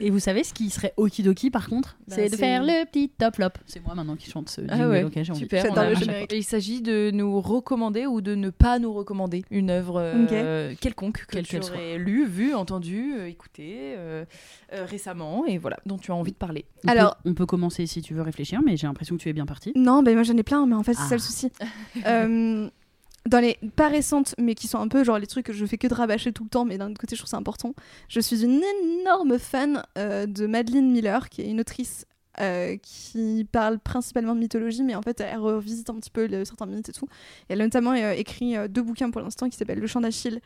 Et vous savez ce qui serait okidoki par contre Bah, C'est de faire le petit top flop. C'est moi maintenant qui chante ce jingle Ah ouais, j'ai envie. super. On a- le générique. Il s'agit de nous recommander ou de ne pas nous recommander une œuvre euh, quelconque que Quelle tu aurais lue, vue, entendue, euh, écoutée euh, euh, récemment et voilà, dont tu as envie de parler. On peut- Alors- on peut commencer si tu veux réfléchir, mais j'ai l'impression que tu es bien parti. Non, ben moi j'en ai plein, mais en fait c'est Ah. ça le souci. Dans les pas récentes, mais qui sont un peu genre les trucs que je fais que de rabâcher tout le temps, mais d'un côté je trouve ça important. Je suis une énorme fan euh, de Madeleine Miller, qui est une autrice euh, qui parle principalement de mythologie, mais en fait elle revisite un petit peu le- certains mythes et tout. Elle a notamment euh, écrit deux bouquins pour l'instant qui s'appellent Le Chant d'Achille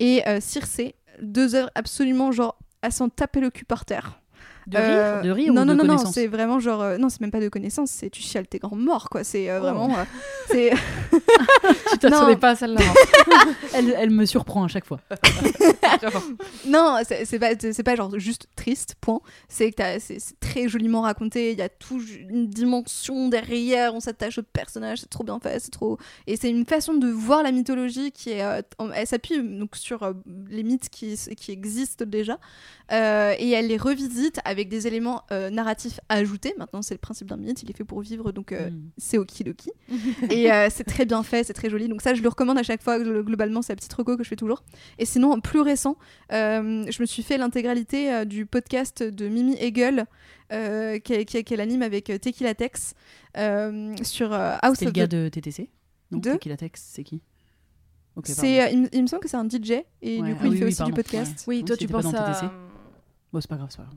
et Circé, deux œuvres absolument genre à s'en taper le cul par terre. De Euh, rire, de rire non, ou non, de non, c'est vraiment genre. euh, non, c'est même pas de connaissance, c'est tu chiales tes grands morts, quoi. C'est euh, vraiment. euh, c'est. Tu t'attendais pas à celle-là. hein. elle, elle me surprend à chaque fois. non, c'est pas, c'est pas genre juste triste, point. C'est que t'as- c'est très joliment raconté, il y a tout une dimension derrière, on s'attache au personnage, c'est trop bien fait, c'est trop. Et c'est une façon de voir la mythologie qui est. euh, elle s'appuie donc sur euh, les mythes qui, qui existent déjà, euh, et elle les revisite avec des éléments euh, narratifs ajoutés. Maintenant, c'est le principe d'un mythe, il est fait pour vivre, donc euh, Mm. c'est okidoki. et euh, c'est très bien fait, c'est très joli. Donc ça, je le recommande à chaque fois. glo- Globalement, c'est la petite reco que je fais toujours. Et sinon, en plus récent, euh, je me suis fait l'intégralité euh, du podcast de Mimi Hegel, euh, qu'elle qui, qu'elle anime avec euh, Tequila Tex, euh, sur euh, House C'est le of gars the- de TTC Non, De c'est qui? La texte C'est qui C'est, euh, il, me- il me semble que c'est un DJ et Ouais, du coup ah il oui, fait oui, aussi pardon, du podcast. ouais. Oui, Non, toi tu penses à. Bon, c'est pas grave, c'est pas grave.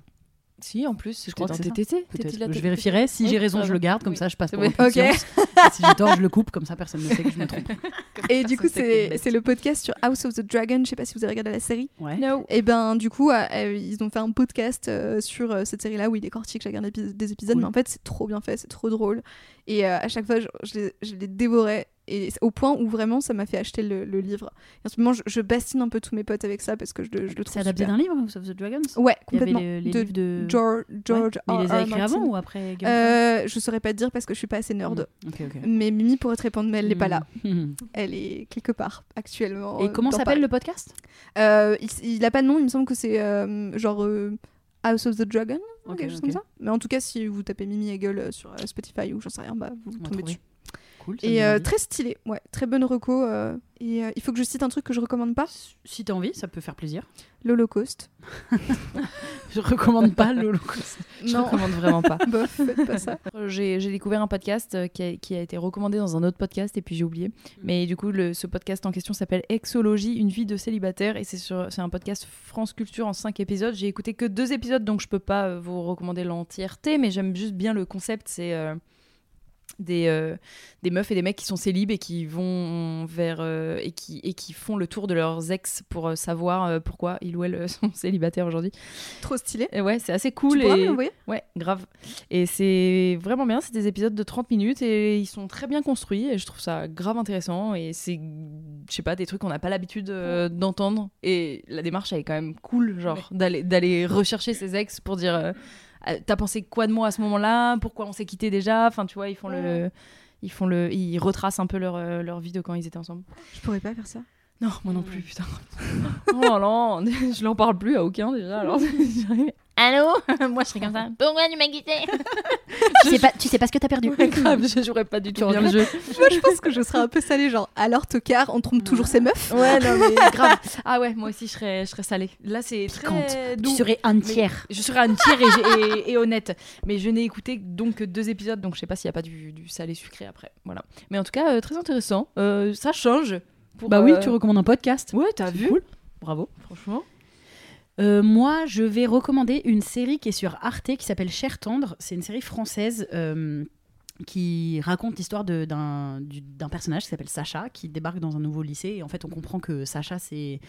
Si, en plus, je crois dans que c'est Je vérifierai. Si j'ai raison, je le garde. Comme ça, je passe pour Oui. un peu de Ok. science. Et si j'ai tort, je le coupe. Comme ça, personne ne sait que je me trompe. Et du coup, c'est, le podcast sur House of the Dragon. Je sais pas si vous avez regardé la série. Ouais. No. Et ben du coup, euh, euh, ils ont fait un podcast euh, sur euh, cette série-là où ils décortiquent chacun des, épis- des épisodes. Mais en fait, c'est trop bien fait, c'est trop drôle. Et à chaque fois, je, je les, je les dévorais. Et au point où vraiment, ça m'a fait acheter le, le livre. Et en ce moment, je, je bastine un peu tous mes potes avec ça parce que je, le- je le trouve C'est adapté d'un livre, House of the Dragons Ouais, Il y avait complètement. les, les de. George, George Ouais. Mais il les R. a R. écrits avant ou après Game Euh, je saurais pas te dire parce que je suis pas assez nerd. Mm. Ok. Mais Mimi pourrait te répondre, mais elle n'est pas là. Mm. Elle est quelque part actuellement. Et comment s'appelle le podcast? Euh, il, il a pas de nom, il me semble que c'est euh, genre euh, House of the Dragon, quelque chose comme ça. Mais en tout cas, si vous tapez Mimi Hegel sur Spotify ou j'en sais rien, bah, vous On tombez dessus. Cool. ça me Et euh, très stylé, ouais, très bonne reco. euh, et euh, il faut que je cite un truc que je recommande pas Si t'as envie, ça peut faire plaisir. l'Holocauste. Je recommande pas l'Holocauste. Je Non, recommande vraiment pas. bof, faites pas ça. J'ai découvert un podcast qui a, qui a été recommandé dans un autre podcast et puis j'ai oublié. Mais du coup, le, ce podcast en question s'appelle Exologie, une vie de célibataire et c'est sur- c'est un podcast France Culture en 5 épisodes. J'ai écouté que deux épisodes donc je peux pas vous recommander l'entièreté, mais j'aime juste bien le concept. C'est des, euh, des meufs et des mecs qui sont célibes et qui vont vers euh, et, qui, et qui font le tour de leurs ex pour euh, savoir pourquoi ils ou elles sont célibataires aujourd'hui. Trop stylé. Et ouais, c'est assez Tu cool. me l'envoyer Ouais, grave. Et c'est vraiment bien, c'est des épisodes de 30 minutes et ils sont très bien construits et je trouve ça grave intéressant et c'est, je sais pas, des trucs qu'on n'a pas l'habitude d'entendre et la démarche elle est quand même cool, genre d'aller, d'aller rechercher ses ex pour dire t'as pensé quoi de moi à ce moment-là, pourquoi on s'est quitté déjà, enfin tu vois, ils font le... Ils, font le, ils retracent un peu leur, euh, leur vie de quand ils étaient ensemble. Je pourrais pas faire ça. Non, moi non plus, putain. oh non, je n'en parle plus à aucun déjà. Alors, j'arrive. Allô? Moi je serais comme ça. Pourquoi tu m'as quitté? Tu, sais pas, tu sais pas ce que t'as perdu. Grave, je jouerais pas du tout bien le jeu. Moi, je pense que je serais un peu salée, genre, alors tocard, on trompe toujours ses meufs. Ouais, non, mais grave. Ah ouais, moi aussi je serais, je serais salée. Là, c'est très Tu doux. serais entière. Je serais entière et, j'ai- et- et honnête. Mais je n'ai écouté donc que deux épisodes, donc je sais pas s'il n'y a pas du, du salé sucré après. Voilà. Mais en tout cas, euh, très intéressant. Euh, ça change. pour, Bah oui, euh, tu recommandes un podcast. Ouais, t'as vu cool. Bravo, franchement. Euh, moi, je vais recommander une série qui est sur Arte qui s'appelle Cher Tendre. C'est une série française euh, qui raconte l'histoire d'un du- d'un personnage qui s'appelle Sacha qui débarque dans un nouveau lycée. Et en fait, on comprend que Sacha, c'est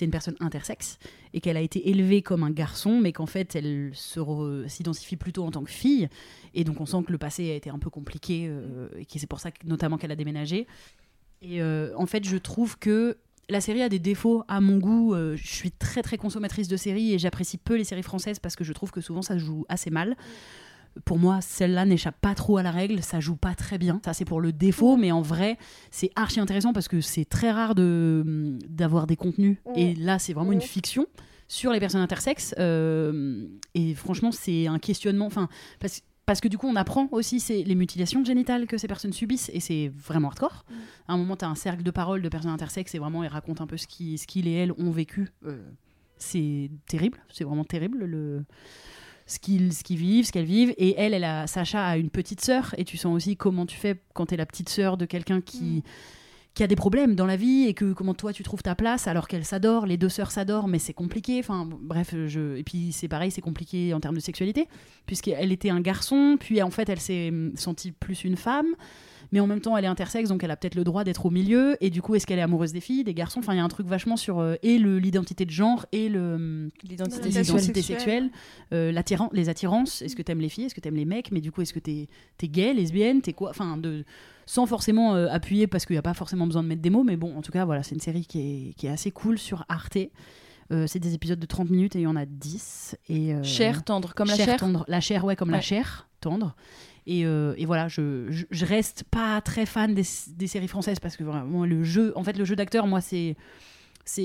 une personne intersexe et qu'elle a été élevée comme un garçon, mais qu'en fait, elle s'identifie plutôt en tant que fille. Et donc, on sent que le passé a été un peu compliqué euh, et que c'est pour ça notamment qu'elle a déménagé. Et en fait, je trouve que la série a des défauts à mon goût. Euh, je suis très très consommatrice de séries et j'apprécie peu les séries françaises parce que je trouve que souvent ça se joue assez mal. Pour moi, celle-là n'échappe pas trop à la règle, ça joue pas très bien. Ça, c'est pour le défaut, mais en vrai, c'est archi intéressant parce que c'est très rare de d'avoir des contenus. Et là, c'est vraiment une fiction sur les personnes intersexes. Euh, et franchement, c'est un questionnement. Enfin, parce, parce que du coup, on apprend aussi c'est les mutilations génitales que ces personnes subissent et c'est vraiment hardcore. À un moment, tu as un cercle de parole de personnes intersexes et vraiment, ils racontent un peu ce qu'ils ce et elles ont vécu. Euh, c'est terrible, c'est vraiment terrible le ce qu'ils ce qu'ils vivent, ce qu'elles vivent. Et elle, elle a, Sacha a une petite sœur et tu sens aussi comment tu fais quand tu es la petite sœur de quelqu'un qui qui a des problèmes dans la vie et que comment toi tu trouves ta place alors qu'elle s'adore, les deux sœurs s'adorent, mais c'est compliqué. Enfin bref, je... et puis c'est pareil, c'est compliqué en termes de sexualité puisqu'elle était un garçon, puis en fait elle s'est hum, sentie plus une femme. Mais en même temps, elle est intersexe, donc elle a peut-être le droit d'être au milieu. Et du coup, est-ce qu'elle est amoureuse des filles, des garçons? Enfin, il y a un truc vachement sur euh, et le- l'identité de genre et le L'identité sexuelle. sexuelle, euh, les attirances. Est-ce que t'aimes les filles? Est-ce que t'aimes les mecs? Mais du coup, est-ce que t'es es gay, lesbienne? T'es quoi? Enfin, de sans forcément euh, appuyer parce qu'il n'y a pas forcément besoin de mettre des mots. Mais bon, en tout cas, voilà, c'est une série qui est, qui est assez cool sur Arte. Euh, c'est des épisodes de 30 minutes et il y en a 10. Et, euh, Chair, tendre, comme la chair chair? tendre. La chair, ouais, comme la chair tendre. Et, euh, et voilà, je, je, je reste pas très fan des, des séries françaises parce que vraiment le jeu, en fait, le jeu d'acteur, moi, c'est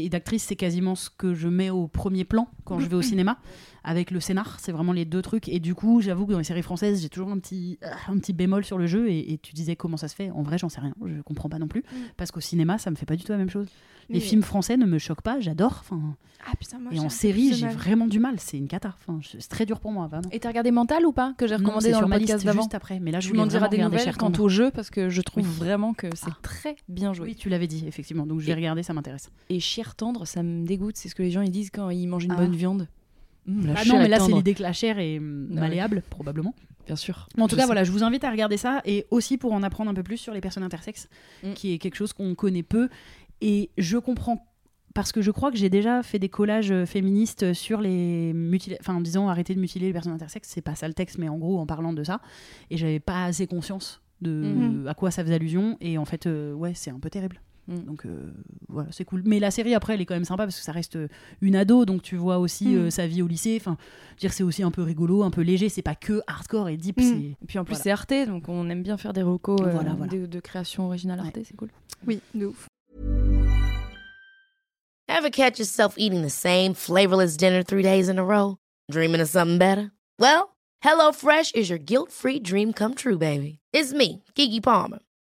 d'actrice, c'est quasiment ce que je mets au premier plan quand je vais au cinéma avec le scénar. C'est vraiment les deux trucs. Et du coup, j'avoue que dans les séries françaises, j'ai toujours un petit un petit bémol sur le jeu. Et, et tu disais comment ça se fait En vrai, j'en sais rien. Je comprends pas non plus parce qu'au cinéma, ça me fait pas du tout la même chose. Les films français ne me choquent pas. J'adore. Enfin, Ah putain, moi et en série, j'ai vraiment du mal. C'est une cata. Enfin, c'est très dur pour moi, vraiment. Et t'as regardé Mental ou pas Que j'ai recommandé dans sur le ma podcast liste d'avant. juste après. Mais là, je m'en diras vraiment des nouvelles quant au jeu parce que je trouve Oui. vraiment que c'est Ah. très bien joué. Oui, tu l'avais dit, effectivement. Donc je vais regarder, ça m'intéresse. Et chair tendre, ça me dégoûte. C'est ce que les gens ils disent quand ils mangent une Ah. bonne viande. La Ah non, mais là, c'est l'idée que la chair est hum, Ah ouais. malléable, probablement. Bien sûr. Mais en tout cas, sais. voilà, je vous invite à regarder ça et aussi pour en apprendre un peu plus sur les personnes intersexes, Mm. qui est quelque chose qu'on connaît peu. Et je comprends parce que je crois que j'ai déjà fait des collages euh, féministes sur les mutilations, enfin disons arrêter de mutiler les personnes intersexes, c'est pas ça le texte, mais en gros en parlant de ça, et j'avais pas assez conscience de Mhm. à quoi ça faisait allusion, et en fait, euh, ouais, c'est un peu terrible. Mm. Donc euh, voilà, c'est cool. Mais la série après, elle est quand même sympa parce que ça reste euh, une ado, donc tu vois aussi Mm. euh, sa vie au lycée. Enfin, je veux dire, c'est aussi un peu rigolo, un peu léger. C'est pas que hardcore et deep. Mm. Et puis en plus Voilà. c'est Arte, donc on aime bien faire des recos euh, Voilà, voilà. De, de création originale Arte, Ouais. c'est cool. Oui, de ouf. Ever catch yourself eating the same flavorless dinner three days in a row? Dreaming of something better? Well, HelloFresh is your guilt-free dream come true, baby. It's me, Kiki Palmer.